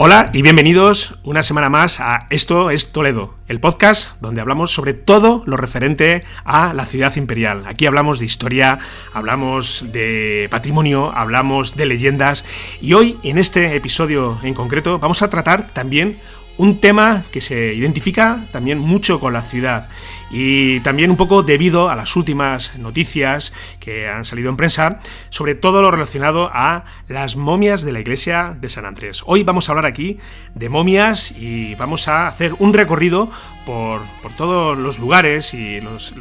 Hola y bienvenidos una semana más a Esto es Toledo, el podcast donde hablamos sobre todo lo referente a la ciudad imperial. Aquí hablamos de historia, hablamos de patrimonio, hablamos de leyendas y hoy en este episodio en concreto vamos a tratar también un tema que se identifica también mucho con la ciudad y también un poco debido a las últimas noticias que han salido en prensa sobre todo lo relacionado a las momias de la iglesia de San Andrés. Hoy vamos a hablar aquí de momias y vamos a hacer un recorrido por, todos los lugares y los,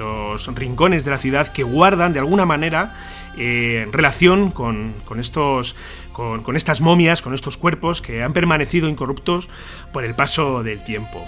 rincones de la ciudad que guardan de alguna manera eh, relación con, estos, con, con estas momias, con estos cuerpos que han permanecido incorruptos por el paso del tiempo.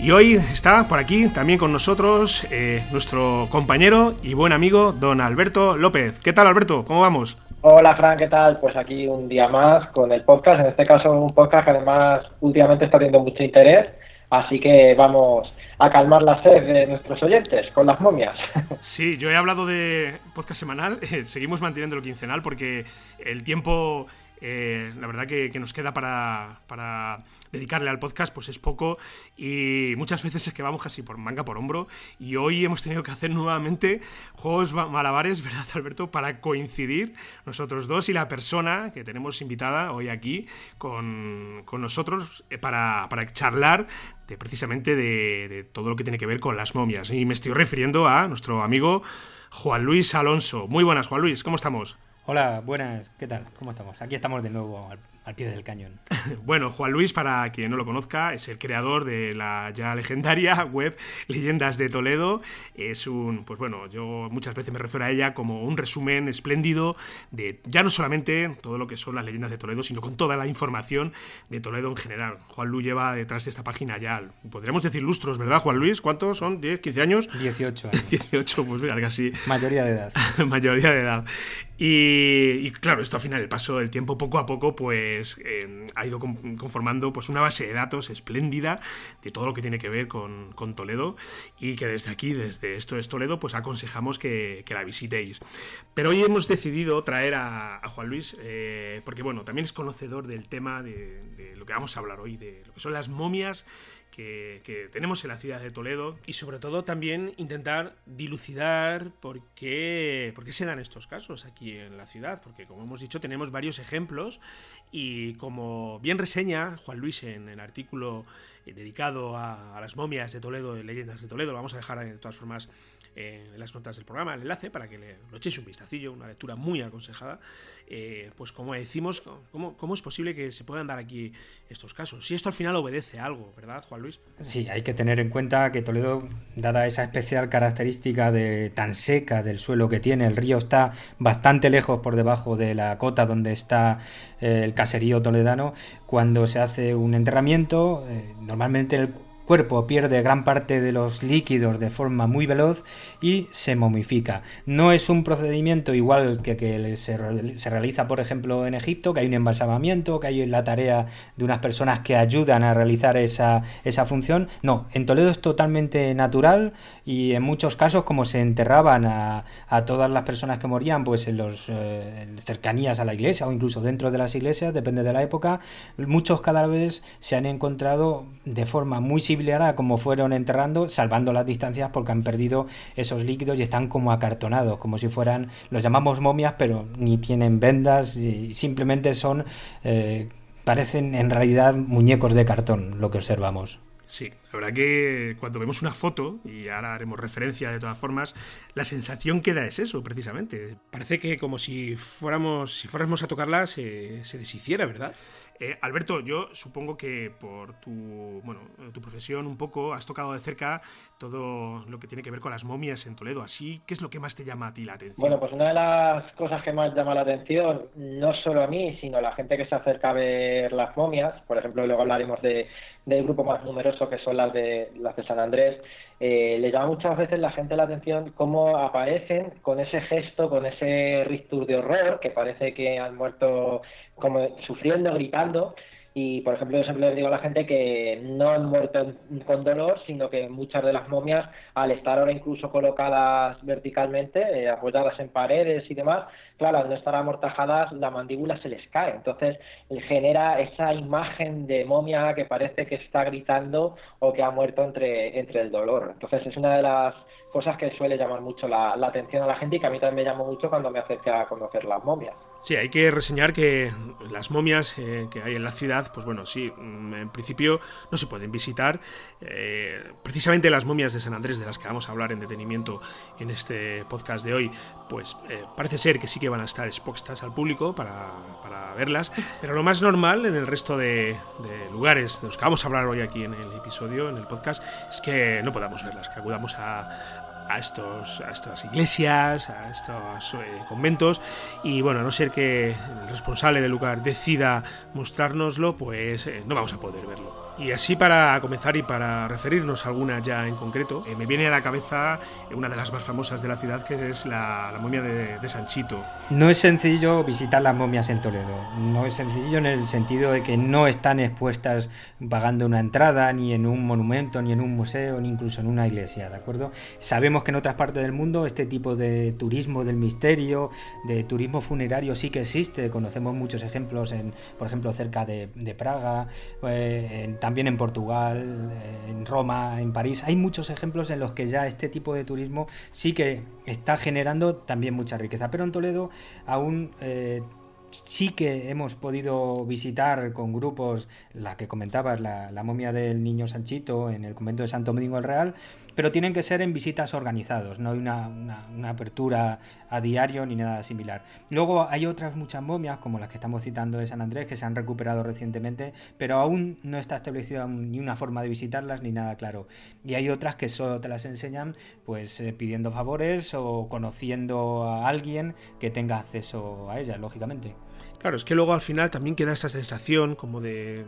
Y hoy está por aquí también con nosotros eh, nuestro compañero y buen amigo don Alberto López. ¿Qué tal Alberto? ¿Cómo vamos? Hola Fran, ¿qué tal? Pues aquí un día más con el podcast, en este caso un podcast que además últimamente está teniendo mucho interés, así que vamos a calmar la sed de nuestros oyentes con las momias. Sí, yo he hablado de podcast semanal, seguimos manteniendo lo quincenal porque el tiempo eh, la verdad que, nos queda para, para, dedicarle al podcast pues es poco y muchas veces es que vamos casi por manga por hombro y hoy hemos tenido que hacer nuevamente juegos malabares, ¿verdad Alberto? Para coincidir nosotros dos y la persona que tenemos invitada hoy aquí con, con nosotros eh, para, para, charlar de, precisamente de, de todo lo que tiene que ver con las momias y me estoy refiriendo a nuestro amigo Juan Luis Alonso. Muy buenas Juan Luis, ¿cómo estamos? Hola, buenas, ¿qué tal? ¿Cómo estamos? Aquí estamos de nuevo al pie del cañón. bueno, Juan Luis, para quien no lo conozca, es el creador de la ya legendaria web Leyendas de Toledo. Es un, pues bueno, yo muchas veces me refiero a ella como un resumen espléndido de ya no solamente todo lo que son las leyendas de Toledo, sino con toda la información de Toledo en general. Juan Luis lleva detrás de esta página ya, podríamos decir lustros, ¿verdad, Juan Luis? ¿Cuántos son? ¿10, 15 años? 18 años. 18, pues mira, casi. Mayoría de edad. Mayoría de edad. Y, y, claro, esto al final, el paso del tiempo, poco a poco, pues em, ha ido conformando pues, una base de datos espléndida de todo lo que tiene que ver con, Toledo y que desde aquí, desde Esto es Toledo, pues aconsejamos que, la visitéis. Pero hoy hemos decidido traer a, Juan Luis eh, porque bueno, también es conocedor del tema de lo que vamos a hablar hoy, de lo que son las momias que, tenemos en la ciudad de Toledo. Y sobre todo también intentar dilucidar por qué, por qué se dan estos casos aquí en la ciudad, porque como hemos dicho tenemos varios ejemplos y como bien reseña Juan Luis en el artículo eh, dedicado a, las momias de Toledo, leyendas de Toledo, vamos a dejar de todas formas en las notas del programa el enlace para que lo echéis un vistacillo, una lectura muy aconsejada. Eh, pues como decimos, ¿cómo, ¿cómo, es posible que se puedan dar aquí estos casos? Si esto al final obedece a algo, ¿verdad, Juan Luis? Sí, hay que tener en cuenta que Toledo, dada esa especial característica de tan seca del suelo que tiene, el río está bastante lejos por debajo de la cota donde está eh, el caserío toledano. Cuando se hace un enterramiento, eh, normalmente el cuerpo pierde gran parte de los líquidos de forma muy veloz y se momifica. No es un procedimiento igual que, que se, se, realiza, por ejemplo, en Egipto, que hay un embalsamamiento, que hay la tarea de unas personas que ayudan a realizar esa, esa función. No, en Toledo es totalmente natural y en muchos casos, como se enterraban a, a todas las personas que morían, pues en los eh, cercanías a la iglesia o incluso dentro de las iglesias, depende de la época, muchos cadáveres se han encontrado de forma muy similar a como fueron enterrando, salvando las distancias porque han perdido esos líquidos y están como acartonados, como si fueran, los llamamos momias, pero ni tienen vendas, y simplemente son, eh, parecen en realidad muñecos de cartón lo que observamos. Sí, la verdad que cuando vemos una foto, y ahora haremos referencia de todas formas, la sensación que da es eso, precisamente. Parece que como si fuéramos, si fuéramos a tocarla se, se deshiciera, ¿verdad? Eh, Alberto, yo supongo que por tu, bueno, tu profesión un poco has tocado de cerca todo lo que tiene que ver con las momias en Toledo. Así, ¿qué es lo que más te llama a ti la atención? Bueno, pues una de las cosas que más llama la atención, no solo a mí, sino a la gente que se acerca a ver las momias, por ejemplo, luego hablaremos de, del grupo más numeroso que son las de, las de San Andrés, eh, le llama muchas veces la gente la atención cómo aparecen con ese gesto, con ese rictus de horror, que parece que han muerto como sufriendo, gritando, y, por ejemplo, yo siempre les digo a la gente que no han muerto con dolor, sino que muchas de las momias, al estar ahora incluso colocadas verticalmente, eh, apoyadas en paredes y demás, claro, al no estar amortajadas, la mandíbula se les cae. Entonces, genera esa imagen de momia que parece que está gritando o que ha muerto entre, entre el dolor. Entonces, es una de las cosas que suele llamar mucho la, atención a la gente y que a mí también me llamó mucho cuando me acerqué a conocer las momias. Sí, hay que reseñar que las momias eh, que hay en la ciudad, pues bueno, sí, mm, en principio no se pueden visitar. Eh, precisamente las momias de San Andrés, de las que vamos a hablar en detenimiento en este podcast de hoy, pues eh, parece ser que sí que van a estar expuestas al público para, verlas, pero lo más normal en el resto de, de, lugares de los que vamos a hablar hoy aquí en el episodio, en el podcast, es que no podamos verlas, que acudamos a, a, estos, a estas iglesias, a estos eh, conventos, y bueno, a no ser que el responsable del lugar decida mostrárnoslo, pues eh, no vamos a poder verlo. Y así para comenzar y para referirnos a alguna ya en concreto, eh, me viene a la cabeza una de las más famosas de la ciudad, que es la, momia de, Sanchito. No es sencillo visitar las momias en Toledo. No es sencillo en el sentido de que no están expuestas pagando una entrada, ni en un monumento, ni en un museo, ni incluso en una iglesia, ¿de acuerdo? Sabemos que en otras partes del mundo este tipo de turismo del misterio, de turismo funerario sí que existe. Conocemos muchos ejemplos, en, por ejemplo, cerca de, Praga, eh, en también en Portugal, en Roma, en París. Hay muchos ejemplos en los que ya este tipo de turismo sí que está generando también mucha riqueza. Pero en Toledo aún eh, sí que hemos podido visitar con grupos la que comentabas, la, la, momia del niño Sanchito en el convento de Santo Domingo el Real, pero tienen que ser en visitas organizados, no hay una, apertura a diario ni nada similar. Luego hay otras muchas momias, como las que estamos citando de San Andrés, que se han recuperado recientemente, pero aún no está establecida ni una forma de visitarlas ni nada claro. Y hay otras que solo te las enseñan pues eh, pidiendo favores o conociendo a alguien que tenga acceso a ellas, lógicamente. Claro, es que luego al final también queda esa sensación como de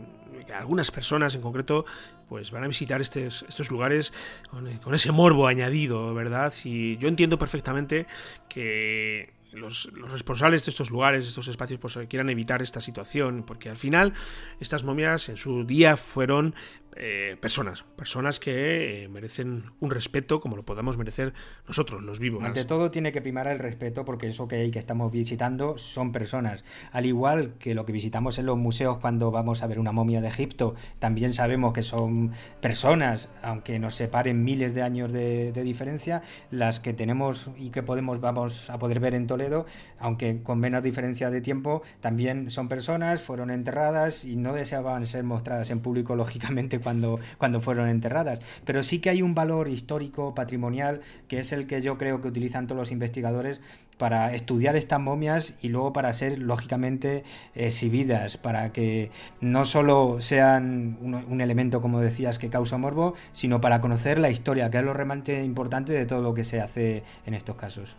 que algunas personas en concreto pues van a visitar estos, lugares con, con ese morbo añadido, ¿verdad? Y yo entiendo perfectamente que los, responsables de estos lugares, de estos espacios, pues quieran evitar esta situación, porque al final estas momias en su día fueron eh, personas, personas que eh, merecen un respeto como lo podamos merecer nosotros, los vivos. Ante todo tiene que primar el respeto porque eso que, hay que estamos visitando son personas. Al igual que lo que visitamos en los museos cuando vamos a ver una momia de Egipto, también sabemos que son personas, aunque nos separen miles de años de, diferencia, las que tenemos y que podemos vamos a poder ver en Toledo, aunque con menos diferencia de tiempo, también son personas, fueron enterradas y no deseaban ser mostradas en público, lógicamente, cuando, cuando fueron enterradas. Pero sí que hay un valor histórico, patrimonial, que es el que yo creo que utilizan todos los investigadores para estudiar estas momias y luego para ser lógicamente exhibidas, para que no solo sean un, elemento, como decías, que causa morbo, sino para conocer la historia, que es lo realmente importante de todo lo que se hace en estos casos.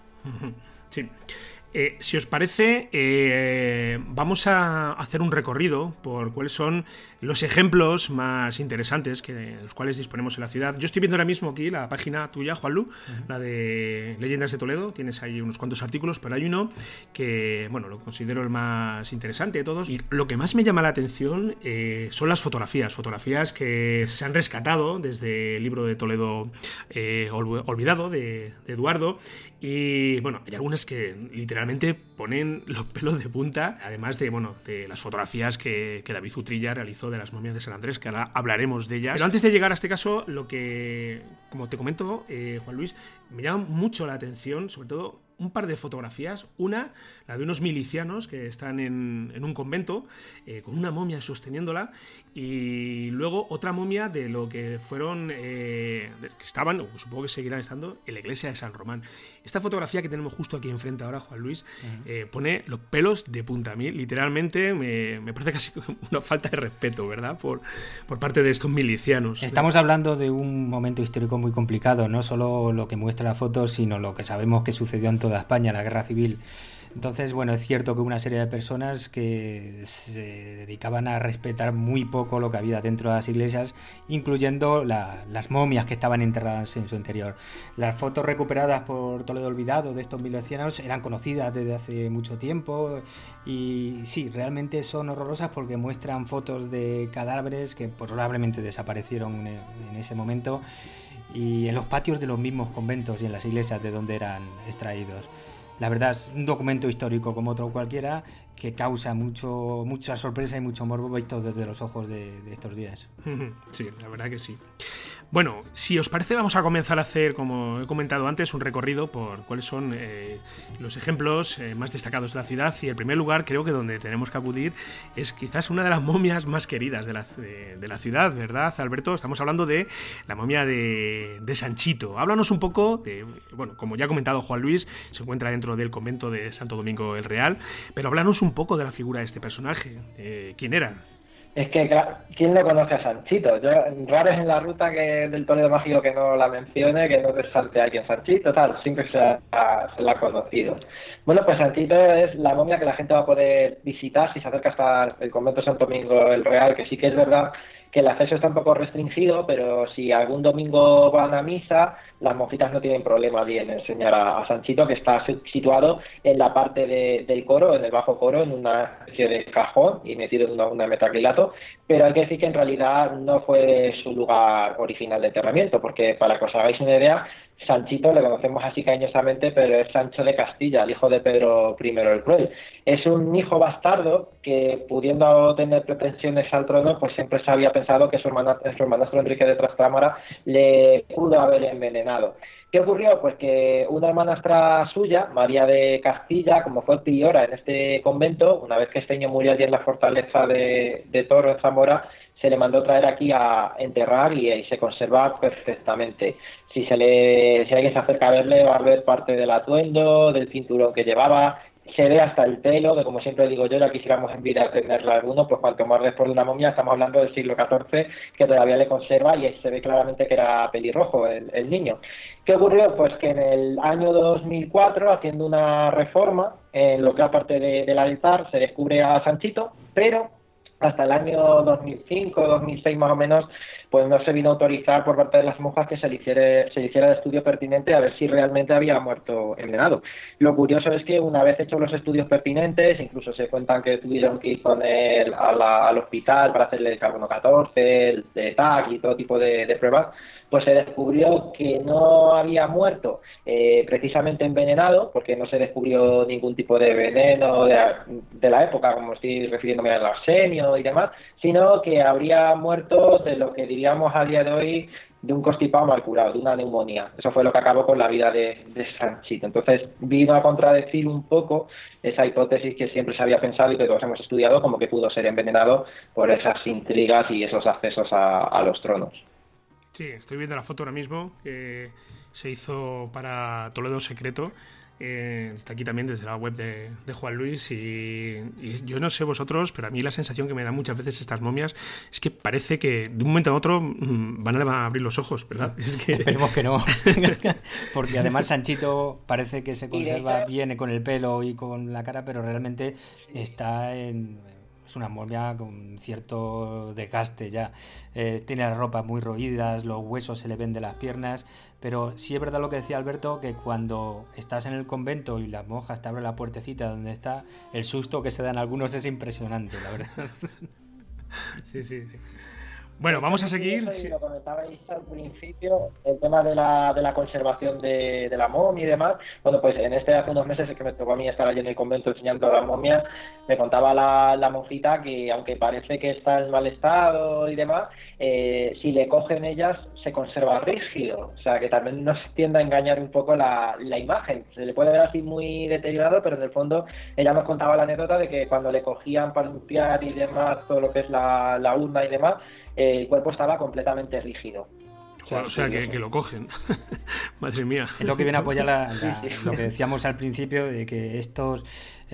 Sí. Eh, si os parece, eh, vamos a hacer un recorrido por cuáles son los ejemplos más interesantes que los cuales disponemos en la ciudad. Yo estoy viendo ahora mismo aquí la página tuya, Juanlu, la de Leyendas de Toledo. Tienes ahí unos cuantos artículos, pero hay uno que, bueno, lo considero el más interesante de todos. Y lo que más me llama la atención eh, son las fotografías, fotografías que se han rescatado desde el libro de Toledo eh, Olvidado de, Eduardo. Y bueno, hay algunas que literalmente ponen los pelos de punta, además de, bueno, de las fotografías que, que David Utrilla realizó de las momias de San Andrés, que ahora hablaremos de ellas. Pero antes de llegar a este caso, lo que, como te comento, eh, Juan Luis, me llama mucho la atención, sobre todo un par de fotografías. Una, la de unos milicianos que están en, un convento eh, con una momia sosteniéndola. Y luego otra momia de lo que fueron, eh, que estaban, o supongo que seguirán estando, en la iglesia de San Román. Esta fotografía que tenemos justo aquí enfrente ahora, Juan Luis, eh, pone los pelos de punta. A mí, literalmente, me, me, parece casi una falta de respeto, ¿verdad? Por, por parte de estos milicianos. Estamos hablando de un momento histórico muy complicado, no solo lo que muestra la foto, sino lo que sabemos que sucedió en toda España, la guerra civil. Entonces, bueno, es cierto que una serie de personas que se dedicaban a respetar muy poco lo que había dentro de las iglesias, incluyendo las momias que estaban enterradas en su interior. Las fotos recuperadas por Toledo Olvidado de estos milicianos eran conocidas desde hace mucho tiempo y sí, realmente son horrorosas porque muestran fotos de cadáveres que probablemente desaparecieron en ese momento y en los patios de los mismos conventos y en las iglesias de donde eran extraídos. La verdad es un documento histórico como otro cualquiera que causa mucho, mucha sorpresa y mucho morbo visto desde los ojos de, de estos días. Sí, la verdad que sí. Bueno, si os parece, vamos a comenzar a hacer, como he comentado antes, un recorrido por cuáles son eh, los ejemplos eh, más destacados de la ciudad. Y el primer lugar, creo que donde tenemos que acudir, es quizás una de las momias más queridas de la, de, la ciudad, ¿verdad, Alberto? Estamos hablando de la momia de, de, Sanchito. Háblanos un poco de, bueno, como ya ha comentado Juan Luis, se encuentra dentro del convento de Santo Domingo el Real, pero háblanos un poco de la figura de este personaje. Eh, ¿Quién era? Es que, ¿quién no conoce a Sanchito? Yo, raro es en la ruta que del Toledo Mágico que no la mencione, que no resalte a alguien Sanchito, tal, siempre se, se la ha conocido. Bueno, pues Sanchito es la momia que la gente va a poder visitar si se acerca hasta el convento de Santo Domingo el Real, que sí que es verdad que el acceso está un poco restringido, pero si algún domingo van a misa, las monjitas no tienen problema en enseñar a, Sanchito, que está situado en la parte del coro, en el bajo coro, en una especie de cajón y metido en un metacrilato, pero hay que decir que en realidad no fue su lugar original de enterramiento, porque para que os hagáis una idea, Sanchito le conocemos así cariñosamente, pero es Sancho de Castilla, el hijo de Pedro I el Cruel. Es un hijo bastardo que, pudiendo tener pretensiones al trono, pues siempre se había pensado que su, hermana, su hermanastro Enrique de Trastámara le pudo haber envenenado. ¿Qué ocurrió? Pues que una hermanastra suya, María de Castilla, como fue priora en este convento, una vez que Esteño murió allí en la fortaleza de, de Toro, en Zamora, se le mandó traer aquí a enterrar y, se conserva perfectamente. Si se le, si alguien se acerca a verle, va a ver parte del atuendo, del cinturón que llevaba, se ve hasta el pelo, que como siempre digo yo, ya quisiéramos en vida tenerlo alguno, pues cuanto más después de una momia, estamos hablando del siglo XIV, que todavía le conserva y se ve claramente que era pelirrojo el, el niño. ¿Qué ocurrió? Pues que en el año 2004, haciendo una reforma, en lo que aparte de, del altar, se descubre a Sanchito, pero hasta el año 2005, 2006 más o menos, pues no se vino a autorizar por parte de las monjas que se hiciera, se hiciera el estudio pertinente a ver si realmente había muerto envenenado. Lo curioso es que una vez hechos los estudios pertinentes, incluso se cuentan que tuvieron que ir con él al hospital para hacerle el carbono 14, el de TAC y todo tipo de pruebas, pues se descubrió que no había muerto eh, precisamente envenenado, porque no se descubrió ningún tipo de veneno de, la época, como estoy refiriéndome al arsenio y demás, sino que habría muerto de lo que diríamos a día de hoy de un constipado mal curado, de una neumonía. Eso fue lo que acabó con la vida de, de Sanchito. Entonces vino a contradecir un poco esa hipótesis que siempre se había pensado y que todos hemos estudiado como que pudo ser envenenado por esas intrigas y esos accesos a los tronos. Sí, estoy viendo la foto ahora mismo que se hizo para Toledo Secreto. Eh, está aquí también desde la web de, Juan Luis y, yo no sé vosotros, pero a mí la sensación que me dan muchas veces estas momias es que parece que de un momento a otro mm, van a abrir los ojos, ¿verdad? Es que... Esperemos que no, porque además Sanchito parece que se conserva bien con el pelo y con la cara, pero realmente está en es una momia con cierto desgaste ya. Eh, tiene las ropas muy roídas, los huesos se le ven de las piernas, pero sí es verdad lo que decía Alberto, que cuando estás en el convento y las monjas te abren la puertecita donde está, el susto que se dan algunos es impresionante, la verdad. sí, sí. sí. Bueno, vamos a seguir. Lo comentabais al principio, el tema de la, de la conservación de, de, la momia y demás. Bueno, pues en este hace unos meses que me tocó a mí estar allí en el convento enseñando a la momia, me contaba la, la monjita que aunque parece que está en mal estado y demás, eh, si le cogen ellas se conserva rígido. O sea, que también nos tiende a engañar un poco la, la imagen. Se le puede ver así muy deteriorado, pero en el fondo ella nos contaba la anécdota de que cuando le cogían para limpiar y demás todo lo que es la, la urna y demás, el cuerpo estaba completamente rígido. o sea, que, que, lo cogen. Madre mía. Es lo que viene a apoyar la, la, lo que decíamos al principio, de que estos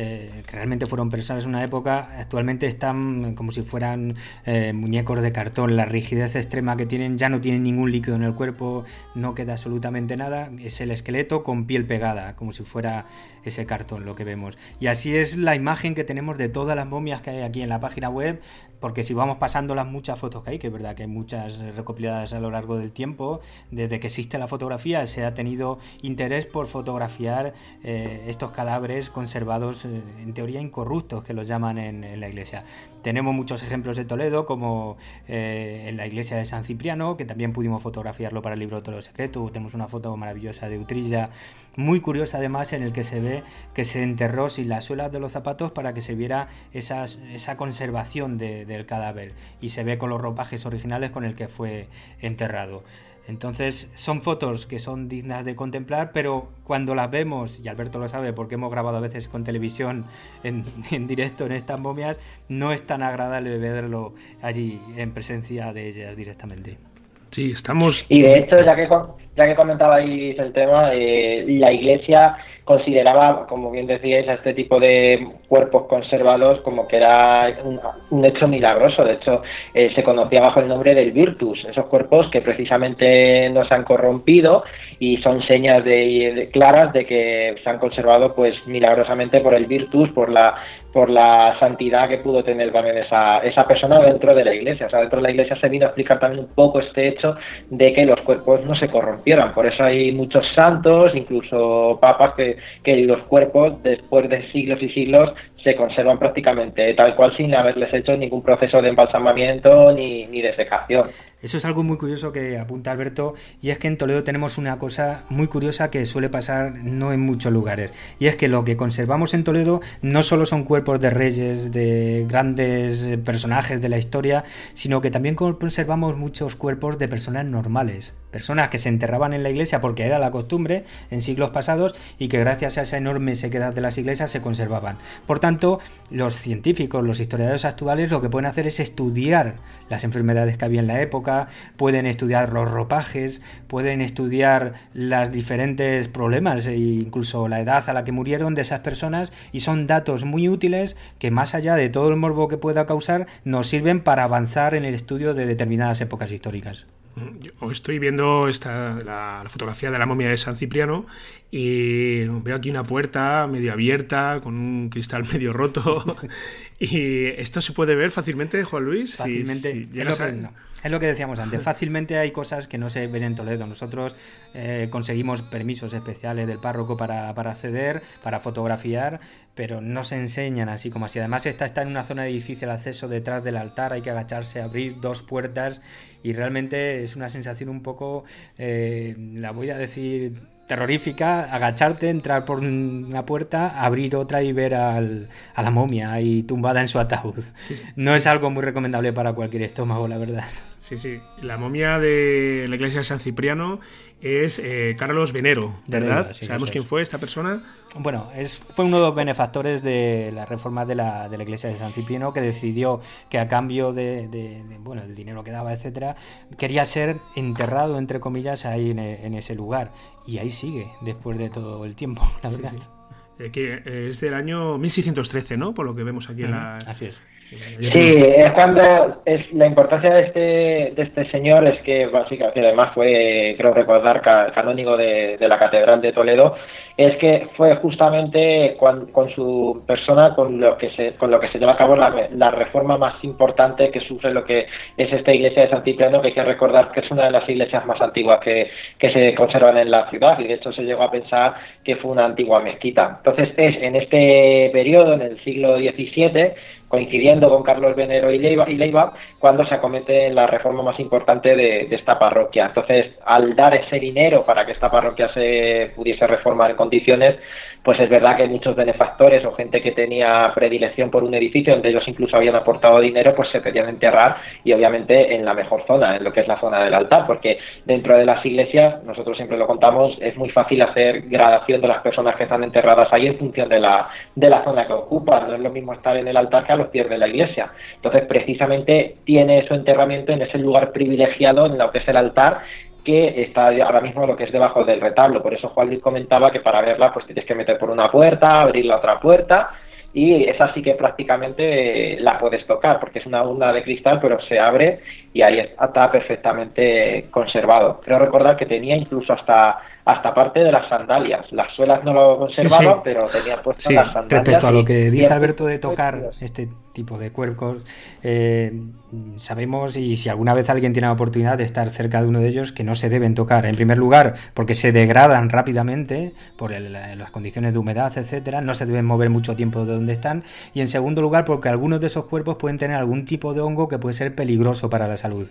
eh, que realmente fueron personas en una época, actualmente están como si fueran eh, muñecos de cartón. La rigidez extrema que tienen ya no tienen ningún líquido en el cuerpo, no queda absolutamente nada. Es el esqueleto con piel pegada, como si fuera ese cartón lo que vemos. Y así es la imagen que tenemos de todas las momias que hay aquí en la página web, porque si vamos pasando las muchas fotos que hay, que es verdad que hay muchas recopiladas a lo largo del tiempo, desde que existe la fotografía se ha tenido interés por fotografiar eh, estos cadáveres conservados en teoría incorruptos que los llaman en, la iglesia. Tenemos muchos ejemplos de Toledo, como eh, en la iglesia de San Cipriano, que también pudimos fotografiarlo para el libro Todo lo Secreto. Tenemos una foto maravillosa de Utrilla, muy curiosa además, en el que se ve que se enterró sin las suelas de los zapatos para que se viera esa conservación de, del cadáver. Y se ve con los ropajes originales con el que fue enterrado. Entonces son fotos que son dignas de contemplar, pero cuando las vemos, y Alberto lo sabe porque hemos grabado a veces con televisión en, directo en estas momias, no es tan agradable verlo allí en presencia de ellas directamente. Sí, estamos... Y de hecho, ya que, ya que comentabais el tema, eh, la iglesia consideraba, como bien decíais, a este tipo de cuerpos conservados como que era un, hecho milagroso. De hecho, eh, se conocía bajo el nombre del Virtus, esos cuerpos que precisamente no se han corrompido y son señas de, claras de que se han conservado pues milagrosamente por el Virtus, por la por la santidad que pudo tener también esa, esa persona dentro de la iglesia. O sea, dentro de la iglesia se vino a explicar también un poco este hecho de que los cuerpos no se corrompieran. Por eso hay muchos santos, incluso papas, que, que los cuerpos, después de siglos y siglos, se conservan prácticamente tal cual sin haberles hecho ningún proceso de embalsamamiento ni, ni de secación. Eso es algo muy curioso que apunta Alberto y es que en Toledo tenemos una cosa muy curiosa que suele pasar no en muchos lugares y es que lo que conservamos en Toledo no solo son cuerpos de reyes, de grandes personajes de la historia, sino que también conservamos muchos cuerpos de personas normales, personas que se enterraban en la iglesia porque era la costumbre en siglos pasados y que gracias a esa enorme sequedad de las iglesias se conservaban. Por tanto, los científicos, los historiadores actuales lo que pueden hacer es estudiar las enfermedades que había en la época, pueden estudiar los ropajes, pueden estudiar los diferentes problemas e incluso la edad a la que murieron de esas personas y son datos muy útiles que más allá de todo el morbo que pueda causar nos sirven para avanzar en el estudio de determinadas épocas históricas. Yo estoy viendo esta, la, la, fotografía de la momia de San Cipriano y veo aquí una puerta medio abierta con un cristal medio roto y esto se puede ver fácilmente, Juan Luis. Fácilmente. Si, si es, lo que, a... no, es, lo que, decíamos antes. Fácilmente hay cosas que no se ven en Toledo. Nosotros eh, conseguimos permisos especiales del párroco para, para, acceder, para fotografiar, pero no se enseñan así como así. Además, esta está en una zona de difícil acceso detrás del altar. Hay que agacharse, abrir dos puertas y realmente es una sensación un poco, eh, la voy a decir terrorífica, agacharte, entrar por una puerta, abrir otra y ver al, a la momia ahí tumbada en su ataúd. Sí, sí. No es algo muy recomendable para cualquier estómago, la verdad. Sí, sí. La momia de la iglesia de San Cipriano es eh, Carlos Venero, ¿verdad? Venero, sí, ¿Sabemos quién fue esta persona? Bueno, es, fue uno de los benefactores de la reforma de la, de la iglesia de San Cipriano que decidió que a cambio de, de, de bueno, el dinero que daba, etcétera, quería ser enterrado, entre comillas, ahí en, en, ese lugar. Y ahí sigue, después de todo el tiempo, la verdad. Sí, eh, que es del año 1613, ¿no? Por lo que vemos aquí uh -huh. en la... Así es. Sí, es cuando es la importancia de este de este señor es que básicamente además fue creo recordar canónigo de, de, la catedral de Toledo es que fue justamente con, su persona con lo que se con lo que se lleva a cabo la, la, reforma más importante que sufre lo que es esta iglesia de San Cipriano que hay que recordar que es una de las iglesias más antiguas que, que se conservan en la ciudad y de hecho se llegó a pensar que fue una antigua mezquita. Entonces es en este periodo en el siglo XVII coincidiendo con Carlos Venero y Leiva, y Leiva cuando se acomete la reforma más importante de, esta parroquia. Entonces, al dar ese dinero para que esta parroquia se pudiese reformar en condiciones, pues es verdad que muchos benefactores o gente que tenía predilección por un edificio, donde ellos incluso habían aportado dinero, pues se querían enterrar y obviamente en la mejor zona, en lo que es la zona del altar, porque dentro de las iglesias, nosotros siempre lo contamos, es muy fácil hacer gradación de las personas que están enterradas ahí en función de la, de la zona que ocupan. No es lo mismo estar en el altar que los pies de la iglesia. Entonces, precisamente tiene su enterramiento en ese lugar privilegiado en lo que es el altar que está ahora mismo lo que es debajo del retablo. Por eso Juan Luis comentaba que para verla pues tienes que meter por una puerta, abrir la otra puerta y esa sí que prácticamente la puedes tocar porque es una onda de cristal pero se abre y ahí está perfectamente conservado. Creo recordar que tenía incluso hasta hasta parte de las sandalias. Las suelas no lo conservaba, pero tenía puestas las sandalias. Respecto a lo que dice Alberto de tocar este tipo de cuerpos, eh, sabemos, y si alguna vez alguien tiene la oportunidad de estar cerca de uno de ellos, que no se deben tocar. En primer lugar, porque se degradan rápidamente por las condiciones de humedad, etcétera, no se deben mover mucho tiempo de donde están. Y en segundo lugar, porque algunos de esos cuerpos pueden tener algún tipo de hongo que puede ser peligroso para la salud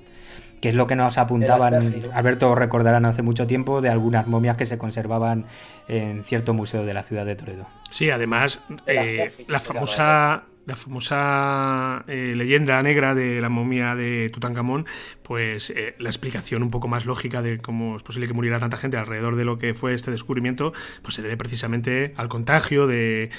que es lo que nos apuntaban, Alberto recordarán hace mucho tiempo, de algunas momias que se conservaban en cierto museo de la ciudad de Toledo. Sí, además, eh, la famosa la famosa eh, leyenda negra de la momia de Tutankamón, pues eh, la explicación un poco más lógica de cómo es posible que muriera tanta gente alrededor de lo que fue este descubrimiento, pues se debe precisamente al contagio de,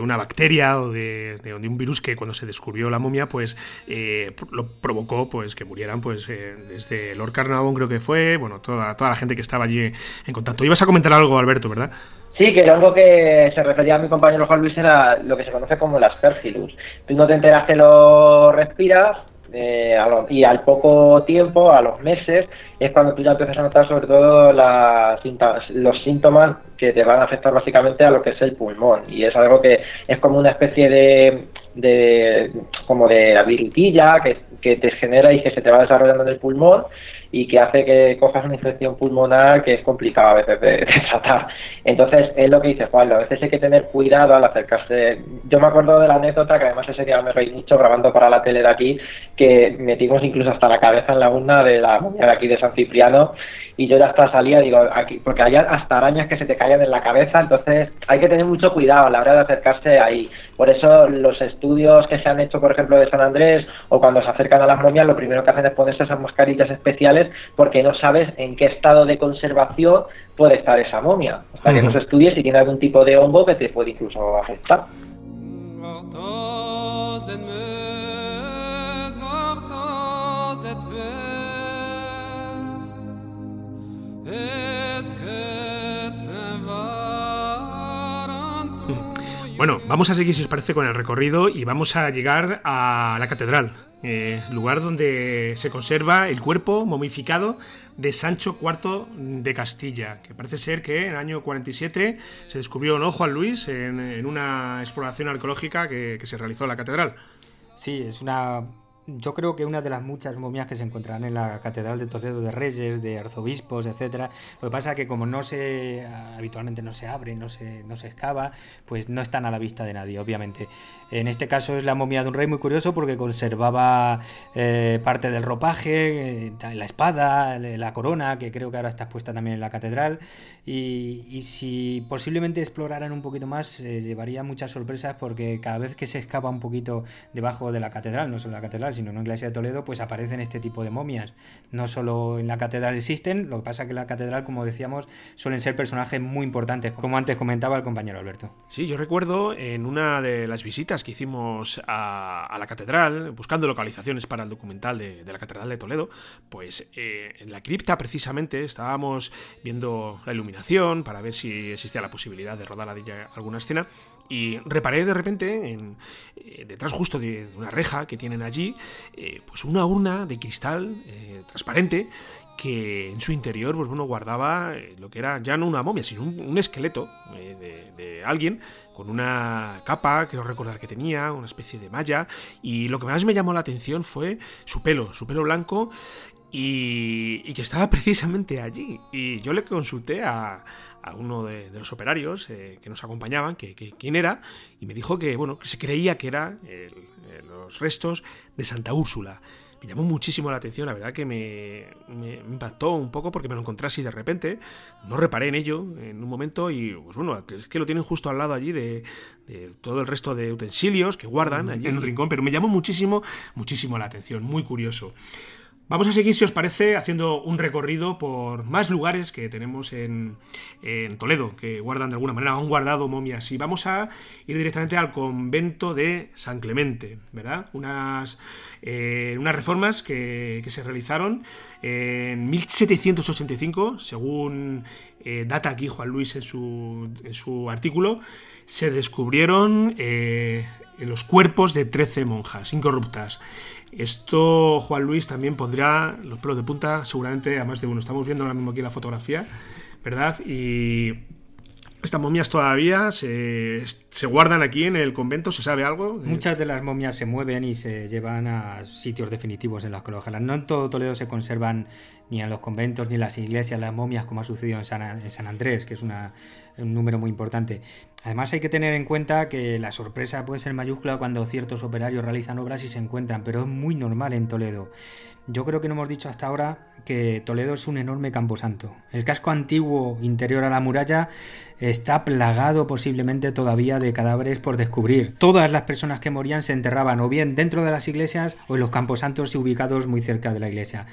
una bacteria o de, un virus que cuando se descubrió la momia, pues eh, lo provocó pues que murieran pues desde Lord Carnarvon creo que fue, bueno, toda, toda la gente que estaba allí en contacto. Ibas a comentar algo, Alberto, ¿verdad? Sí, que lo único que se refería a mi compañero Juan Luis era lo que se conoce como las aspergillus. Tú no te enteras que lo respiras eh, y al poco tiempo, a los meses, es cuando tú ya empiezas a notar sobre todo los síntomas que te van a afectar básicamente a lo que es el pulmón. Y es algo que es como una especie de, de como de virutilla que, que te genera y que se te va desarrollando en el pulmón y que hace que cojas una infección pulmonar que es complicada a veces de, tratar. Entonces, es lo que dice Juan, a veces hay que tener cuidado al acercarse. Yo me acuerdo de la anécdota, que además ese día me reí mucho grabando para la tele de aquí, que metimos incluso hasta la cabeza en la urna de la momia de aquí de San Cipriano y yo ya hasta salía, digo, aquí, porque hay hasta arañas que se te caen en la cabeza, entonces hay que tener mucho cuidado a la hora de acercarse ahí. Por eso los estudios que se han hecho, por ejemplo, de San Andrés o cuando se acercan a las momias, lo primero que hacen es ponerse esas mascarillas especiales porque no sabes en qué estado de conservación puede estar esa momia. Hasta que no se estudie si tiene algún tipo de hongo que te puede incluso afectar. Bueno, vamos a seguir, si os parece, con el recorrido y vamos a llegar a la catedral, eh, lugar donde se conserva el cuerpo momificado de Sancho IV de Castilla, que parece ser que en el año 47 se descubrió en Juan Luis en, una exploración arqueológica que se realizó en la catedral. Sí, es una yo creo que una de las muchas momias que se encontrarán en la Catedral de Toledo de Reyes, de arzobispos, etcétera, lo que pasa es que como no se habitualmente no se abre, no se, no se excava, pues no están a la vista de nadie, obviamente. En este caso es la momia de un rey muy curioso porque conservaba eh, parte del ropaje, eh, la espada, la corona, que creo que ahora está expuesta también en la catedral, y, si posiblemente exploraran un poquito más, llevaría muchas sorpresas porque cada vez que se excava un poquito debajo de la catedral, no solo la catedral, sino en una iglesia de Toledo, pues aparecen este tipo de momias. No solo en la catedral existen, lo que pasa que en la catedral, como decíamos, suelen ser personajes muy importantes, como antes comentaba el compañero Alberto. Sí, yo recuerdo en una de las visitas que hicimos a, la catedral, buscando localizaciones para el documental de, la catedral de Toledo, pues eh, en la cripta precisamente estábamos viendo la iluminación para ver si existía la posibilidad de rodar alguna escena y reparé de repente, en, eh, detrás justo de una reja que tienen allí, eh, pues una urna de cristal transparente que en su interior, pues bueno, guardaba lo que era ya no una momia, sino un, esqueleto de, de, alguien con una capa, quiero recordar que tenía, una especie de malla, y lo que más me llamó la atención fue su pelo, su pelo blanco, y, que estaba precisamente allí. Y yo le consulté a, uno de, los operarios eh, que nos acompañaban, que, quién era, y me dijo que, bueno, que se creía que eran los restos de Santa Úrsula. Me llamó muchísimo la atención, la verdad que me, impactó un poco porque me lo encontré así de repente. No reparé en ello en un momento y, pues bueno, es que lo tienen justo al lado allí de, de todo el resto de utensilios que guardan allí en un rincón, pero me llamó muchísimo, muchísimo la atención, muy curioso. Vamos a seguir, si os parece, haciendo un recorrido por más lugares que tenemos en, Toledo, que guardan de alguna manera, han guardado momias. Y vamos a ir directamente al convento de San Clemente, ¿verdad? Unas, eh, unas reformas que, se realizaron en 1785, según eh, data aquí Juan Luis en su, en su artículo, se descubrieron eh, los cuerpos de 13 monjas incorruptas. Esto Juan Luis también pondrá los pelos de punta seguramente a más de uno. Estamos viendo ahora mismo aquí la fotografía, ¿verdad? Y estas momias todavía se, guardan aquí en el convento, ¿se sabe algo? Muchas de las momias se mueven y se llevan a sitios definitivos en los que No en todo Toledo se conservan ni en los conventos ni en las iglesias las momias como ha sucedido en San, Andrés, que es un número muy importante. Además hay que tener en cuenta que la sorpresa puede ser mayúscula cuando ciertos operarios realizan obras y se encuentran, pero es muy normal en Toledo. Yo creo que no hemos dicho hasta ahora que Toledo es un enorme camposanto. El casco antiguo interior a la muralla está plagado posiblemente todavía de cadáveres por descubrir. Todas las personas que morían se enterraban o bien dentro de las iglesias o en los camposantos ubicados muy cerca de la iglesia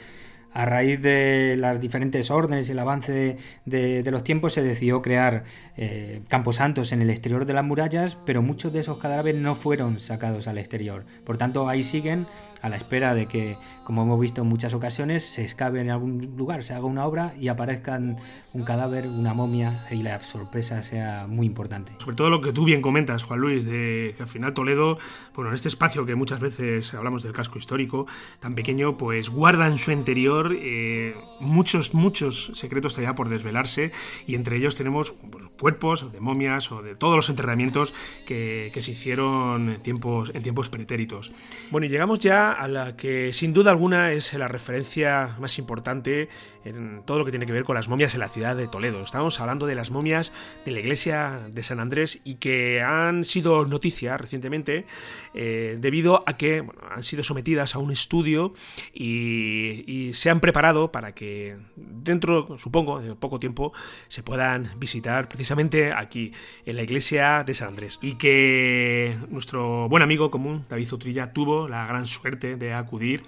a raíz de las diferentes órdenes y el avance de, los tiempos se decidió crear eh, camposantos en el exterior de las murallas, pero muchos de esos cadáveres no fueron sacados al exterior. Por tanto, ahí siguen a la espera de que, como hemos visto en muchas ocasiones, se escabe en algún lugar, se haga una obra y aparezcan un cadáver, una momia y la sorpresa sea muy importante. Sobre todo lo que tú bien comentas, Juan Luis, de que al final Toledo, bueno, en este espacio que muchas veces hablamos del casco histórico, tan pequeño, pues guarda en su interior eh, muchos, muchos secretos todavía por desvelarse y entre ellos tenemos pues, cuerpos de momias o de todos los enterramientos que, se hicieron en tiempos, en pretéritos. Bueno, y llegamos ya a la que sin duda alguna es la referencia más importante en todo lo que tiene que ver con las momias en la ciudad de Toledo. Estamos hablando de las momias de la iglesia de San Andrés y que han sido noticia recientemente eh, debido a que han sido sometidas a un estudio y, y se han preparado para que dentro, supongo, de poco tiempo se puedan visitar precisamente aquí, en la iglesia de San Andrés. Y que nuestro buen amigo común, David Utrilla, tuvo la gran suerte de acudir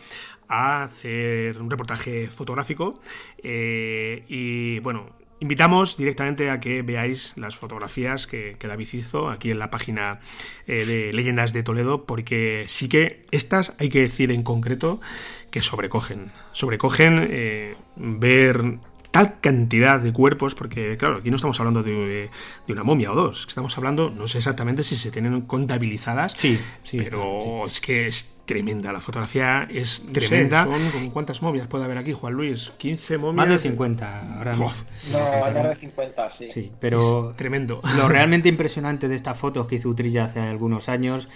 a hacer un reportaje fotográfico. Eh, y bueno, Invitamos directamente a que veáis las fotografías que, David hizo aquí en la página eh, de Leyendas de Toledo, porque sí que estas hay que decir en concreto que sobrecogen. Sobrecogen eh, ver tal cantidad de cuerpos, porque claro, aquí no estamos hablando de, una momia o dos, estamos hablando, no sé exactamente si se tienen contabilizadas, sí, pero es que es tremenda, la fotografía es tremenda. son, ¿Cuántas momias puede haber aquí, Juan Luis? ¿15 momias? Más de 50, ahora No, más de 50, sí. Sí, pero tremendo. Lo realmente impresionante de estas fotos que hizo Utrilla hace algunos años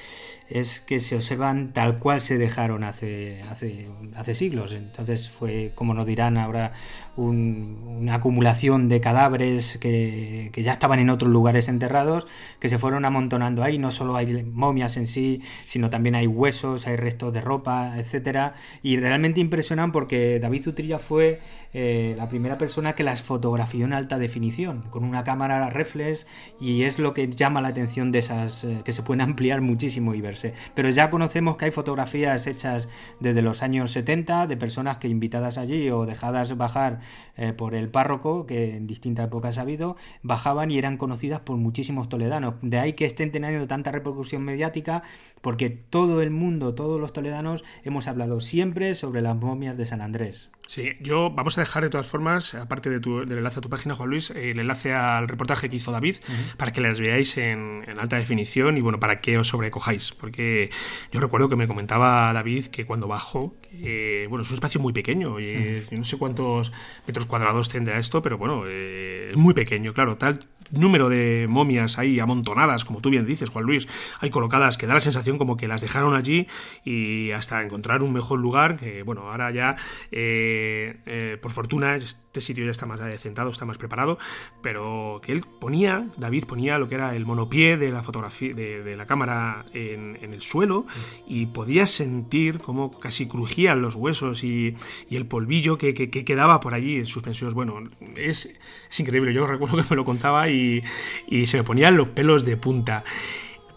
es que se observan tal cual se dejaron hace, hace, hace siglos. Entonces fue, como nos dirán ahora, una acumulación de cadáveres que, que, ya estaban en otros lugares enterrados, que se fueron amontonando ahí. No solo hay momias en sí, sino también hay huesos, hay restos de ropa, etcétera, y realmente impresionan porque David Utrilla fue eh, la primera persona que las fotografió en alta definición, con una cámara reflex, y es lo que llama la atención de esas, eh, que se pueden ampliar muchísimo y Pero ya conocemos que hay fotografías hechas desde los años 70 de personas que invitadas allí o dejadas bajar eh, por el párroco, que en distintas épocas ha habido, bajaban y eran conocidas por muchísimos toledanos. De ahí que estén teniendo tanta repercusión mediática, porque todo el mundo, todos los toledanos, hemos hablado siempre sobre las momias de San Andrés. Sí, yo vamos a dejar de todas formas, aparte de tu, del enlace a tu página, Juan Luis, el enlace al reportaje que hizo David para que las veáis en, alta definición y bueno, para que os sobrecojáis. Porque yo recuerdo que me comentaba David que cuando bajó, bueno, es un espacio muy pequeño, y, no sé cuántos metros cuadrados tendrá esto, pero bueno, eh, es muy pequeño, claro, tal número de momias ahí amontonadas, como tú bien dices, Juan Luis, hay colocadas que da la sensación como que las dejaron allí y hasta encontrar un mejor lugar, que bueno, ahora ya, eh, eh, por fortuna, este sitio ya está más adecentado, está más preparado, pero que él ponía, David ponía lo que era el monopié de la fotografía, de, la cámara en, el suelo y podías sentir cómo casi crujían los huesos y, el polvillo que, quedaba por allí en suspensiones. Bueno, es, es increíble, yo recuerdo que me lo contaba y y, se me ponían los pelos de punta.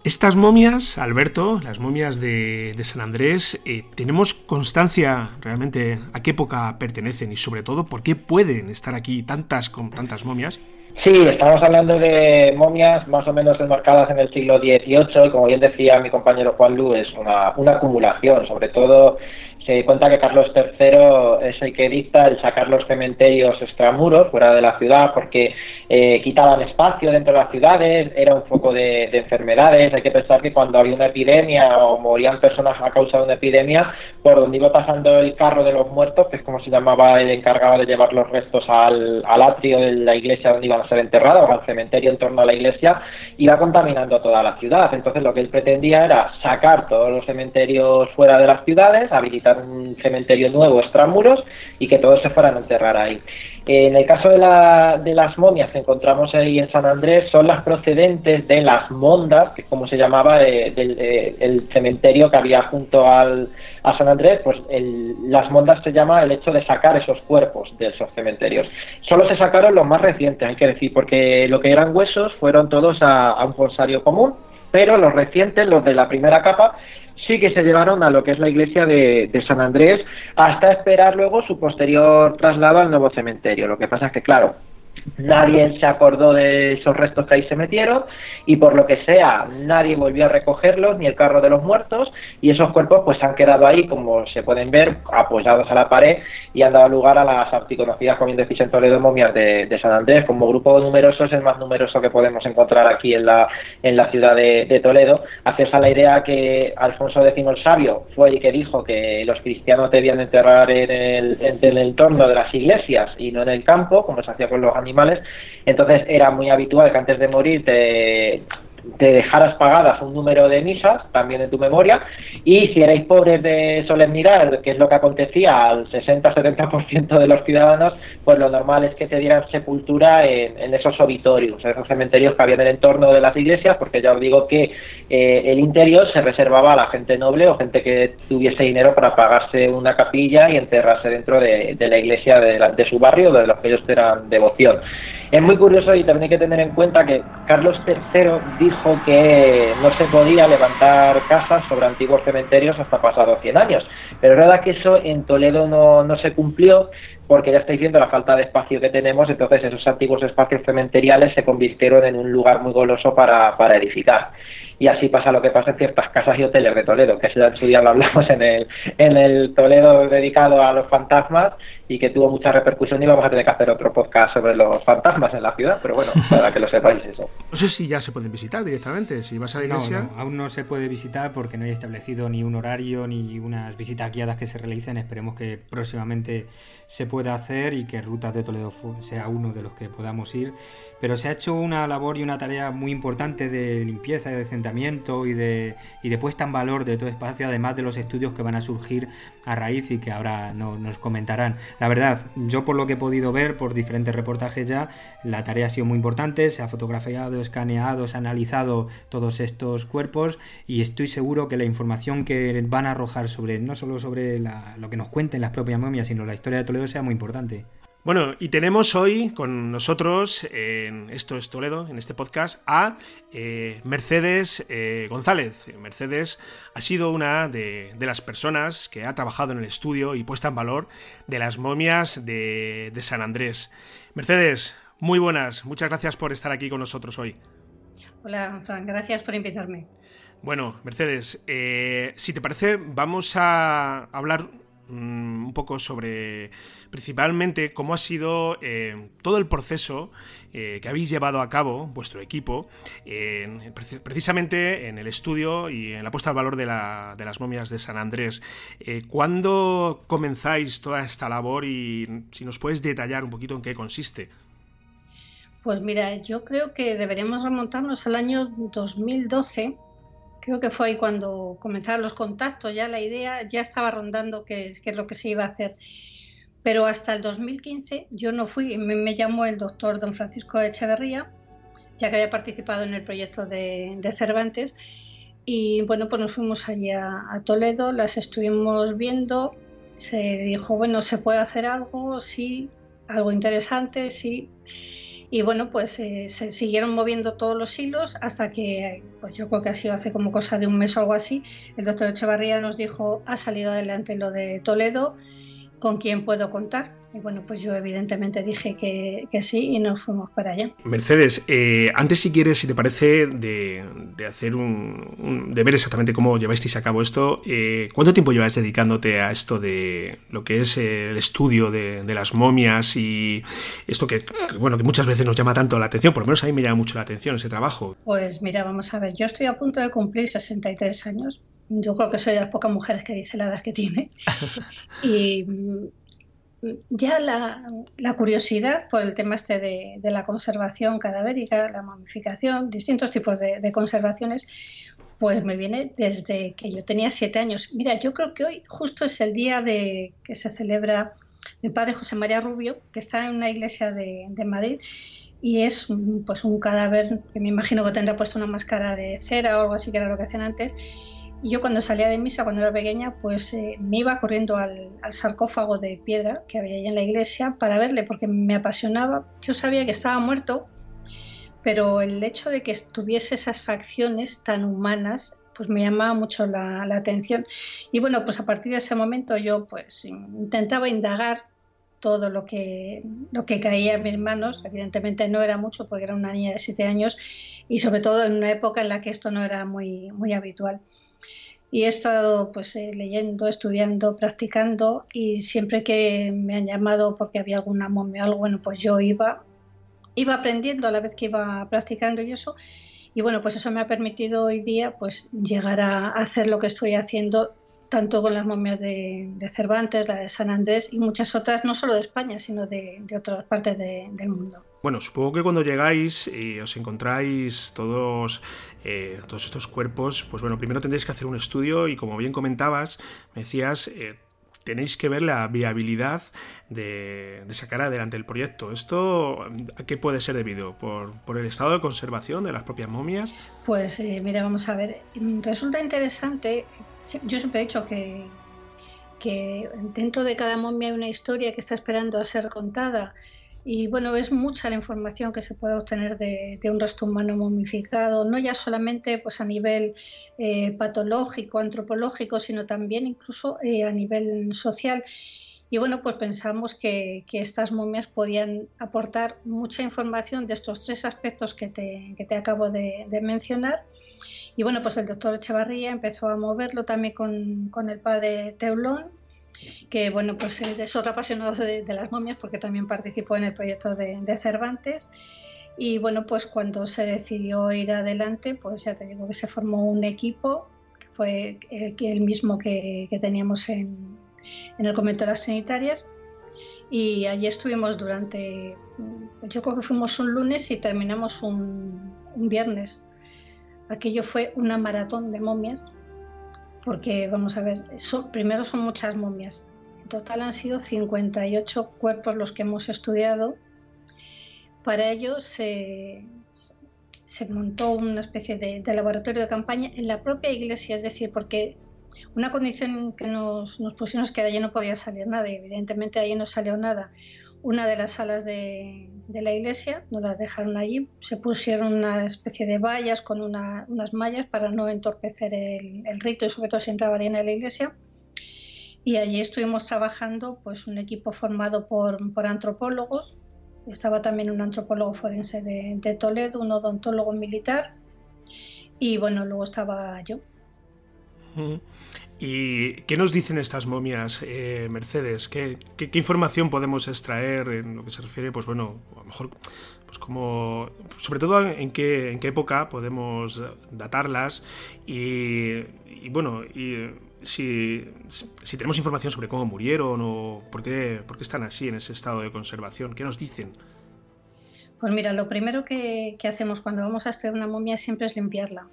Estas momias, Alberto, las momias de, San Andrés, eh, ¿tenemos constancia realmente a qué época pertenecen y sobre todo por qué pueden estar aquí tantas con tantas momias? Sí, estamos hablando de momias más o menos enmarcadas en el siglo XVIII como bien decía mi compañero Juan Lu, es una acumulación, sobre todo se cuenta que Carlos III es el que dicta el sacar los cementerios extramuros fuera de la ciudad porque eh, quitaban espacio dentro de las ciudades, era un foco de, enfermedades. Hay que pensar que cuando había una epidemia o morían personas a causa de una epidemia, por donde iba pasando el carro de los muertos, que es como se llamaba el encargado de llevar los restos al, atrio de la iglesia donde iban a ser enterrados, al cementerio en torno a la iglesia, iba contaminando toda la ciudad. Entonces lo que él pretendía era sacar todos los cementerios fuera de las ciudades, habilitar un cementerio nuevo extramuros y que todos se fueran a enterrar ahí. En el caso de, las momias que encontramos ahí en San Andrés, son las procedentes de las mondas, que como se llamaba del cementerio que había junto al, a San Andrés, pues las mondas se llama el hecho de sacar esos cuerpos de esos cementerios. Solo se sacaron los más recientes, hay que decir, porque lo que eran huesos fueron todos a, un fonsario común, pero los recientes, los de la primera capa, sí que se llevaron a lo que es la iglesia de, San Andrés hasta esperar luego su posterior traslado al nuevo cementerio. Lo que pasa es que, claro, Nadie se acordó de esos restos que ahí se metieron y por lo que sea nadie volvió a recogerlos ni el carro de los muertos y esos cuerpos pues han quedado ahí como se pueden ver apoyados a la pared y han dado lugar a las articonocidas como bien decís en Toledo momias de, San Andrés. Como grupo numeroso es el más numeroso que podemos encontrar aquí en la, en la ciudad de, Toledo hacerse a la idea que Alfonso X el Sabio fue el que dijo que los cristianos debían enterrar en el, en el entorno de las iglesias y no en el campo como se hacía con los animales. Entonces era muy habitual que antes de morir te, te dejaras pagadas un número de misas, también en tu memoria, y si erais pobres de solemnidad, que es lo que acontecía al 60-70% de los ciudadanos, pues lo normal es que te dieran sepultura en, esos obitorios, en esos cementerios que había en el entorno de las iglesias, porque ya os digo que eh, el interior se reservaba a la gente noble o gente que tuviese dinero para pagarse una capilla y enterrarse dentro de, la iglesia de, de su barrio, de los que ellos eran devoción. Es muy curioso y también hay que tener en cuenta que Carlos III dijo que no se podía levantar casas sobre antiguos cementerios hasta pasados 100 años. Pero es verdad que eso en Toledo no, no se cumplió porque ya estáis viendo la falta de espacio que tenemos, entonces esos antiguos espacios cementeriales se convirtieron en un lugar muy goloso para, para edificar y así pasa lo que pasa en ciertas casas y hoteles de Toledo, que en su día lo hablamos en el, en el Toledo dedicado a los fantasmas y que tuvo mucha repercusión y vamos a tener que hacer otro podcast sobre los fantasmas en la ciudad, pero bueno, para que lo sepáis eso. No sé si ya se pueden visitar directamente, si vas a la iglesia. No, aún no se puede visitar porque no hay establecido ni un horario ni unas visitas guiadas que se realicen, esperemos que próximamente se pueda pueda hacer y que Rutas de Toledo sea uno de los que podamos ir. Pero se ha hecho una labor y una tarea muy importante de limpieza, de decentamiento y de, y de puesta en valor de todo espacio, además de los estudios que van a surgir a raíz y que ahora nos comentarán. La verdad, yo por lo que he podido ver por diferentes reportajes ya, la tarea ha sido muy importante, se ha fotografiado, escaneado, se ha analizado todos estos cuerpos y estoy seguro que la información que van a arrojar sobre no solo sobre lo que nos cuenten las propias momias, sino la historia de Toledo sea muy importante. Bueno, y tenemos hoy con nosotros, en Esto es Toledo, en este podcast, a eh, Mercedes eh, González. Mercedes ha sido una de, las personas que ha trabajado en el estudio y puesta en valor de las momias de, San Andrés. Mercedes, muy buenas, muchas gracias por estar aquí con nosotros hoy. Hola, Fran, gracias por invitarme. Bueno, Mercedes, eh, si te parece, vamos a hablar Mm, un poco sobre principalmente cómo ha sido eh, todo el proceso eh, que habéis llevado a cabo, vuestro equipo, precisamente en el estudio y en la puesta al valor de, las momias de San Andrés. Eh, ¿Cuándo comenzáis toda esta labor y si nos puedes detallar un poquito en qué consiste? Pues mira, yo creo que deberíamos remontarnos al año 2012 Creo que fue ahí cuando comenzaron los contactos, ya la idea ya estaba rondando qué, es lo que se iba a hacer. Pero hasta el 2015 yo no fui, me, llamó el doctor don Francisco Echeverría, ya que había participado en el proyecto de, Cervantes. Y bueno, pues nos fuimos allí a, Toledo, las estuvimos viendo, se dijo, bueno, ¿se puede hacer algo? Sí, algo interesante, sí. Y bueno, pues eh, se siguieron moviendo todos los hilos hasta que, pues yo creo que ha sido hace como cosa de un mes o algo así, el doctor Echevarría nos dijo, ha salido adelante lo de Toledo, ¿con quién puedo contar? Y bueno, pues yo evidentemente dije que, sí y nos fuimos para allá. Mercedes, eh, antes si quieres, si te parece, de, hacer un, de ver exactamente cómo llevasteis a cabo esto, eh, ¿cuánto tiempo lleváis dedicándote a esto de lo que es el estudio de, las momias y esto que, bueno, que muchas veces nos llama tanto la atención, por lo menos a mí me llama mucho la atención ese trabajo? Pues mira, vamos a ver, yo estoy a punto de cumplir 63 años. Yo creo que soy de las pocas mujeres que dice la edad que tiene. y ya la, curiosidad por el tema este de, la conservación cadavérica, la mamificación, distintos tipos de, conservaciones, pues me viene desde que yo tenía siete años. Mira, yo creo que hoy justo es el día de que se celebra el padre José María Rubio, que está en una iglesia de, Madrid y es pues un cadáver que me imagino que tendrá puesto una máscara de cera o algo así que era lo que hacían antes yo cuando salía de misa, cuando era pequeña, pues eh, me iba corriendo al, sarcófago de piedra que había ahí en la iglesia para verle, porque me apasionaba. Yo sabía que estaba muerto, pero el hecho de que tuviese esas facciones tan humanas, pues me llamaba mucho la, atención. Y bueno, pues a partir de ese momento yo pues intentaba indagar todo lo que, lo que caía en mis manos. Evidentemente no era mucho porque era una niña de siete años y sobre todo en una época en la que esto no era muy, muy habitual y he estado pues eh, leyendo, estudiando, practicando y siempre que me han llamado porque había alguna momia o algo, bueno, pues yo iba, iba aprendiendo a la vez que iba practicando y eso. Y bueno, pues eso me ha permitido hoy día pues llegar a hacer lo que estoy haciendo tanto con las momias de, Cervantes, la de San Andrés y muchas otras, no solo de España, sino de, otras partes del mundo. Bueno, supongo que cuando llegáis y os encontráis todos, eh, todos estos cuerpos, pues bueno, primero tendréis que hacer un estudio y como bien comentabas, me decías, eh, tenéis que ver la viabilidad de, sacar adelante el proyecto. ¿Esto a qué puede ser debido? ¿Por, ¿Por, el estado de conservación de las propias momias? Pues eh, mira, vamos a ver, resulta interesante yo siempre he dicho que dentro de cada momia hay una historia que está esperando a ser contada. Y bueno, es mucha la información que se puede obtener de, un resto humano momificado, no ya solamente pues, a nivel eh, patológico, antropológico, sino también incluso eh, a nivel social. Y bueno, pues pensamos que, estas momias podían aportar mucha información de estos tres aspectos que te, que te acabo de mencionar y bueno, pues el doctor Echevarría empezó a moverlo también con, el padre Teulón, que bueno, pues es otro apasionado de, las momias porque también participó en el proyecto de, Cervantes. Y bueno, pues cuando se decidió ir adelante, pues ya te digo que se formó un equipo, que fue el, mismo que, teníamos en, en, el convento de las Trinitarias. Y allí estuvimos durante, yo creo que fuimos un lunes y terminamos un, viernes. Aquello fue una maratón de momias, porque vamos a ver, primero son muchas momias. En total han sido 58 cuerpos los que hemos estudiado. Para ello se, se montó una especie de, de, laboratorio de campaña en la propia iglesia, es decir, porque una condición que nos, nos pusimos es que de allí no podía salir nada, y evidentemente allí no salió nada. Una de las salas de, de la iglesia nos las dejaron allí, se pusieron una especie de vallas con unas mallas para no entorpecer el, el, rito y sobre todo si entraba bien en la iglesia. Y allí estuvimos trabajando pues un equipo formado por, por antropólogos, estaba también un antropólogo forense de, de Toledo, un odontólogo militar y bueno, luego estaba yo. ¿Y qué nos dicen estas momias, eh, Mercedes? ¿Qué, ¿Qué, información podemos extraer en lo que se refiere, pues bueno, a lo mejor, pues como, sobre todo en qué, en qué época podemos datarlas y, bueno, y si, tenemos información sobre cómo murieron o por qué, por qué están así en ese estado de conservación, ¿qué nos dicen? Pues mira, lo primero que, que hacemos cuando vamos a extraer una momia siempre es limpiarla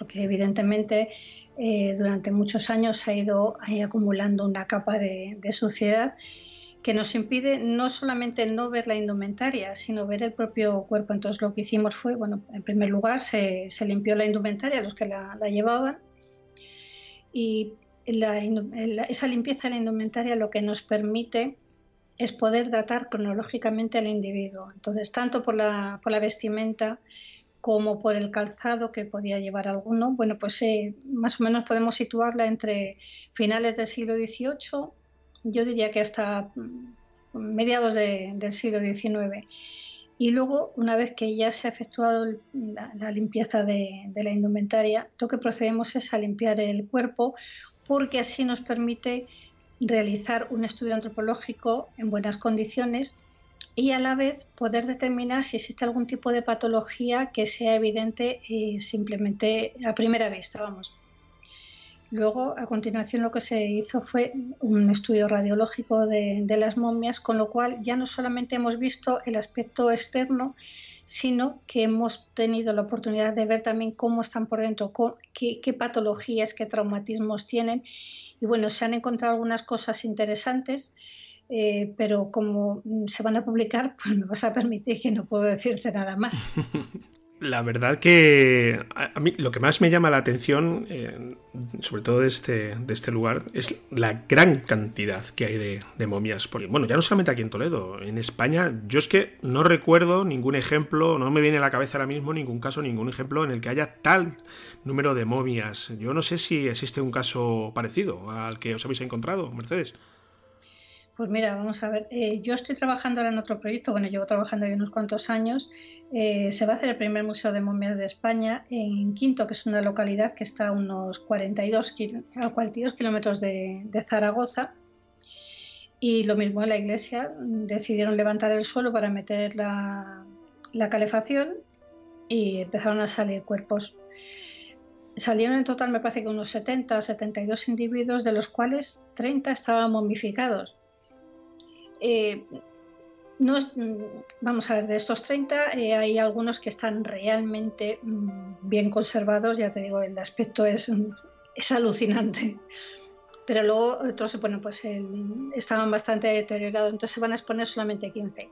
porque evidentemente eh, durante muchos años se ha ido acumulando una capa de, suciedad que nos impide no solamente no ver la indumentaria, sino ver el propio cuerpo. Entonces lo que hicimos fue, bueno, en primer lugar se, limpió la indumentaria, los que la, llevaban, y esa limpieza de la indumentaria lo que nos permite es poder datar cronológicamente al individuo. Entonces, tanto por la, por la vestimenta como por el calzado que podía llevar alguno, bueno, pues eh, más o menos podemos situarla entre finales del siglo XVIII, yo diría que hasta mm, mediados del siglo XIX. Y luego, una vez que ya se ha efectuado la, limpieza de, de, la indumentaria, lo que procedemos es a limpiar el cuerpo porque así nos permite realizar un estudio antropológico en buenas condiciones y a la vez poder determinar si existe algún tipo de patología que sea evidente eh, simplemente a primera vista, vamos. Luego, a continuación, lo que se hizo fue un estudio radiológico de, las momias, con lo cual ya no solamente hemos visto el aspecto externo, sino que hemos tenido la oportunidad de ver también cómo están por dentro, qué, qué patologías, qué traumatismos tienen. Y bueno, se han encontrado algunas cosas interesantes. Eh, pero como se van a publicar, pues me vas a permitir que no puedo decirte nada más. La verdad que a mí lo que más me llama la atención, eh, sobre todo de este, de este lugar, es la gran cantidad que hay de, momias. Bueno, ya no solamente aquí en Toledo, en España, yo es que no recuerdo ningún ejemplo, no me viene a la cabeza ahora mismo ningún caso, ningún ejemplo en el que haya tal número de momias. Yo no sé si existe un caso parecido al que os habéis encontrado, Mercedes. Pues mira, vamos a ver. Eh, yo estoy trabajando ahora en otro proyecto, bueno, llevo trabajando ahí unos cuantos años. Eh, se va a hacer el primer Museo de Momias de España en Quinto, que es una localidad que está a unos 42, 42 kilómetros de, Zaragoza. Y lo mismo en la iglesia, decidieron levantar el suelo para meter la, la calefacción y empezaron a salir cuerpos. Salieron en total, me parece que unos 70 72 individuos, de los cuales 30 estaban momificados. Eh, no vamos a ver, de estos 30 eh, hay algunos que están realmente mm, bien conservados, ya te digo, el aspecto es, es alucinante. Pero luego otros, bueno, pues estaban bastante deteriorados, entonces se van a exponer solamente 15.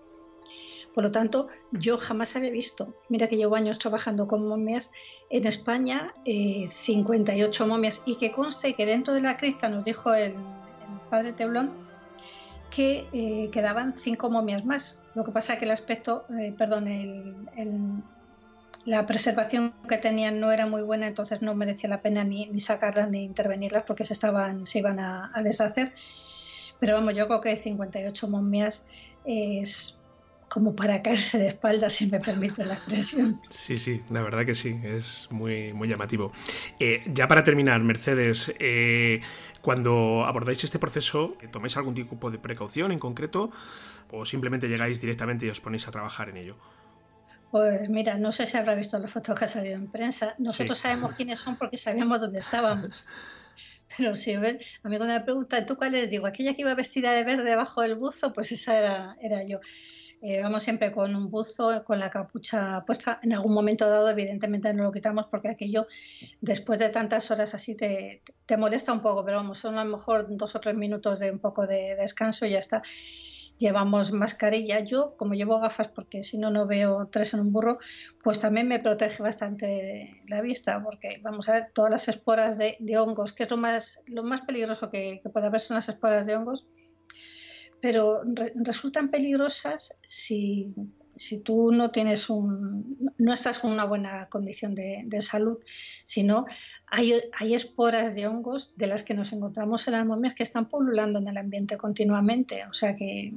Por lo tanto, yo jamás había visto, mira que llevo años trabajando con momias, en España 58 eh, momias y que conste que dentro de la cripta nos dijo el padre Teblón que eh, quedaban cinco momias más. Lo que pasa es que el aspecto, eh, perdón, la preservación que tenían no era muy buena, entonces no merecía la pena ni, sacarlas ni intervenirlas porque se, estaban, se iban a, deshacer. Pero vamos, yo creo que 58 momias es como para caerse de espaldas, si me permite la expresión. Sí, sí, la verdad que sí, es muy, muy llamativo. Eh, ya para terminar, Mercedes, cuando abordáis este proceso, ¿tomáis algún tipo de precaución en concreto o simplemente llegáis directamente y os ponéis a trabajar en ello? Pues mira, no sé si habrá visto las fotos que ha salido en prensa. Nosotros sabemos quiénes son porque sabíamos dónde estábamos. Pero sí, a mí cuando me preguntan, ¿tú cuál eres? Digo, aquella que iba vestida de verde debajo del buzo, pues esa era, era yo. Eh, vamos siempre con un buzo, con la capucha puesta. En algún momento dado, evidentemente, no lo quitamos porque aquello, después de tantas horas así, te, te molesta un poco, pero vamos, son a lo mejor dos o tres minutos de un poco de descanso y ya está llevamos mascarilla. Yo, como llevo gafas, porque si no, no veo tres en un burro, pues también me protege bastante la vista, porque vamos a ver todas las esporas de, hongos, que es lo más, lo más peligroso que, puede haber son las esporas de hongos, pero resultan peligrosas si, si tú no tienes un, no estás con una buena condición de, salud, sino hay, hay, esporas de hongos de las que nos encontramos en las momias que están pululando en el ambiente continuamente. O sea que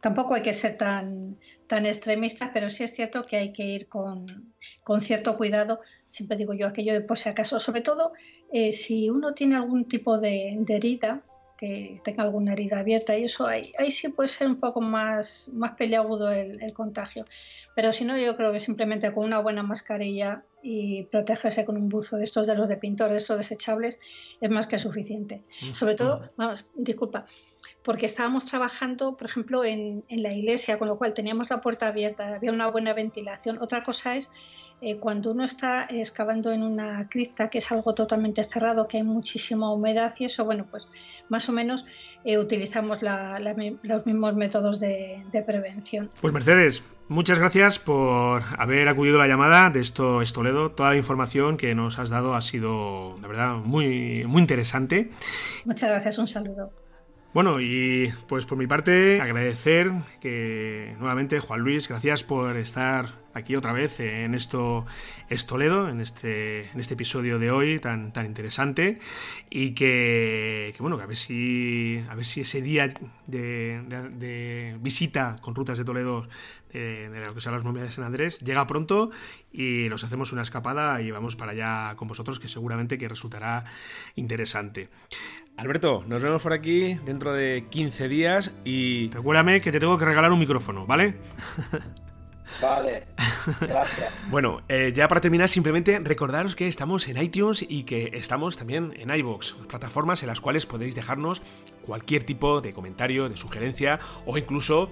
tampoco hay que ser tan, tan extremistas, pero sí es cierto que hay que ir con, con cierto cuidado. Siempre digo yo aquello de por si acaso, sobre todo eh, si uno tiene algún tipo de herida, que tenga alguna herida abierta y eso ahí, ahí sí puede ser un poco más, más peleagudo el, contagio. Pero si no, yo creo que simplemente con una buena mascarilla y protegerse con un buzo de estos de los de pintor, de estos desechables, es más que suficiente. Mm. Sobre todo, vamos, disculpa, porque estábamos trabajando, por ejemplo, en, en la iglesia, con lo cual teníamos la puerta abierta, había una buena ventilación. Otra cosa es eh, cuando uno está excavando en una cripta, que es algo totalmente cerrado, que hay muchísima humedad y eso, bueno, pues más o menos eh, utilizamos los mismos métodos de, prevención. Pues Mercedes, Muchas gracias por haber acudido a la llamada de esto es Toledo. Toda la información que nos has dado ha sido, la verdad, muy, muy interesante. Muchas gracias, un saludo. Bueno, y pues por mi parte, agradecer que nuevamente, Juan Luis, gracias por estar aquí otra vez en esto es Toledo, en este, en este episodio de hoy tan, tan interesante y que, bueno, que a ver si, a ver si ese día de, visita con rutas de Toledo de, lo que son las momias de San Andrés llega pronto y nos hacemos una escapada y vamos para allá con vosotros que seguramente que resultará interesante. Alberto, nos vemos por aquí dentro de 15 días y recuérdame que te tengo que regalar un micrófono, ¿vale? Vale, gracias. bueno, eh, ya para terminar, simplemente recordaros que estamos en iTunes y que estamos también en iBox, plataformas en las cuales podéis dejarnos cualquier tipo de comentario, de sugerencia o incluso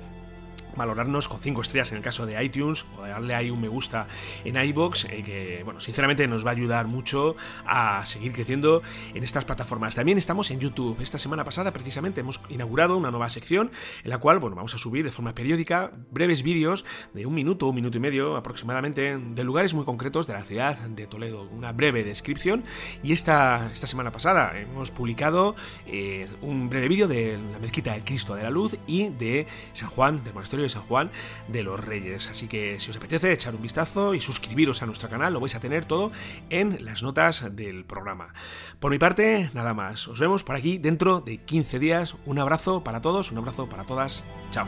valorarnos con 5 estrellas en el caso de iTunes o darle ahí un me gusta en iBox eh, que bueno sinceramente nos va a ayudar mucho a seguir creciendo en estas plataformas. También estamos en YouTube. Esta semana pasada precisamente hemos inaugurado una nueva sección en la cual bueno vamos a subir de forma periódica breves vídeos de un minuto un minuto y medio aproximadamente de lugares muy concretos de la ciudad de Toledo. Una breve descripción. Y esta, esta semana pasada hemos publicado eh, un breve vídeo de la mezquita del Cristo de la Luz y de San Juan del monasterio de San Juan de los Reyes. Así que si os apetece echar un vistazo y suscribiros a nuestro canal, lo vais a tener todo en las notas del programa. Por mi parte, nada más. Os vemos por aquí dentro de 15 días. Un abrazo para todos, un abrazo para todas. Chao.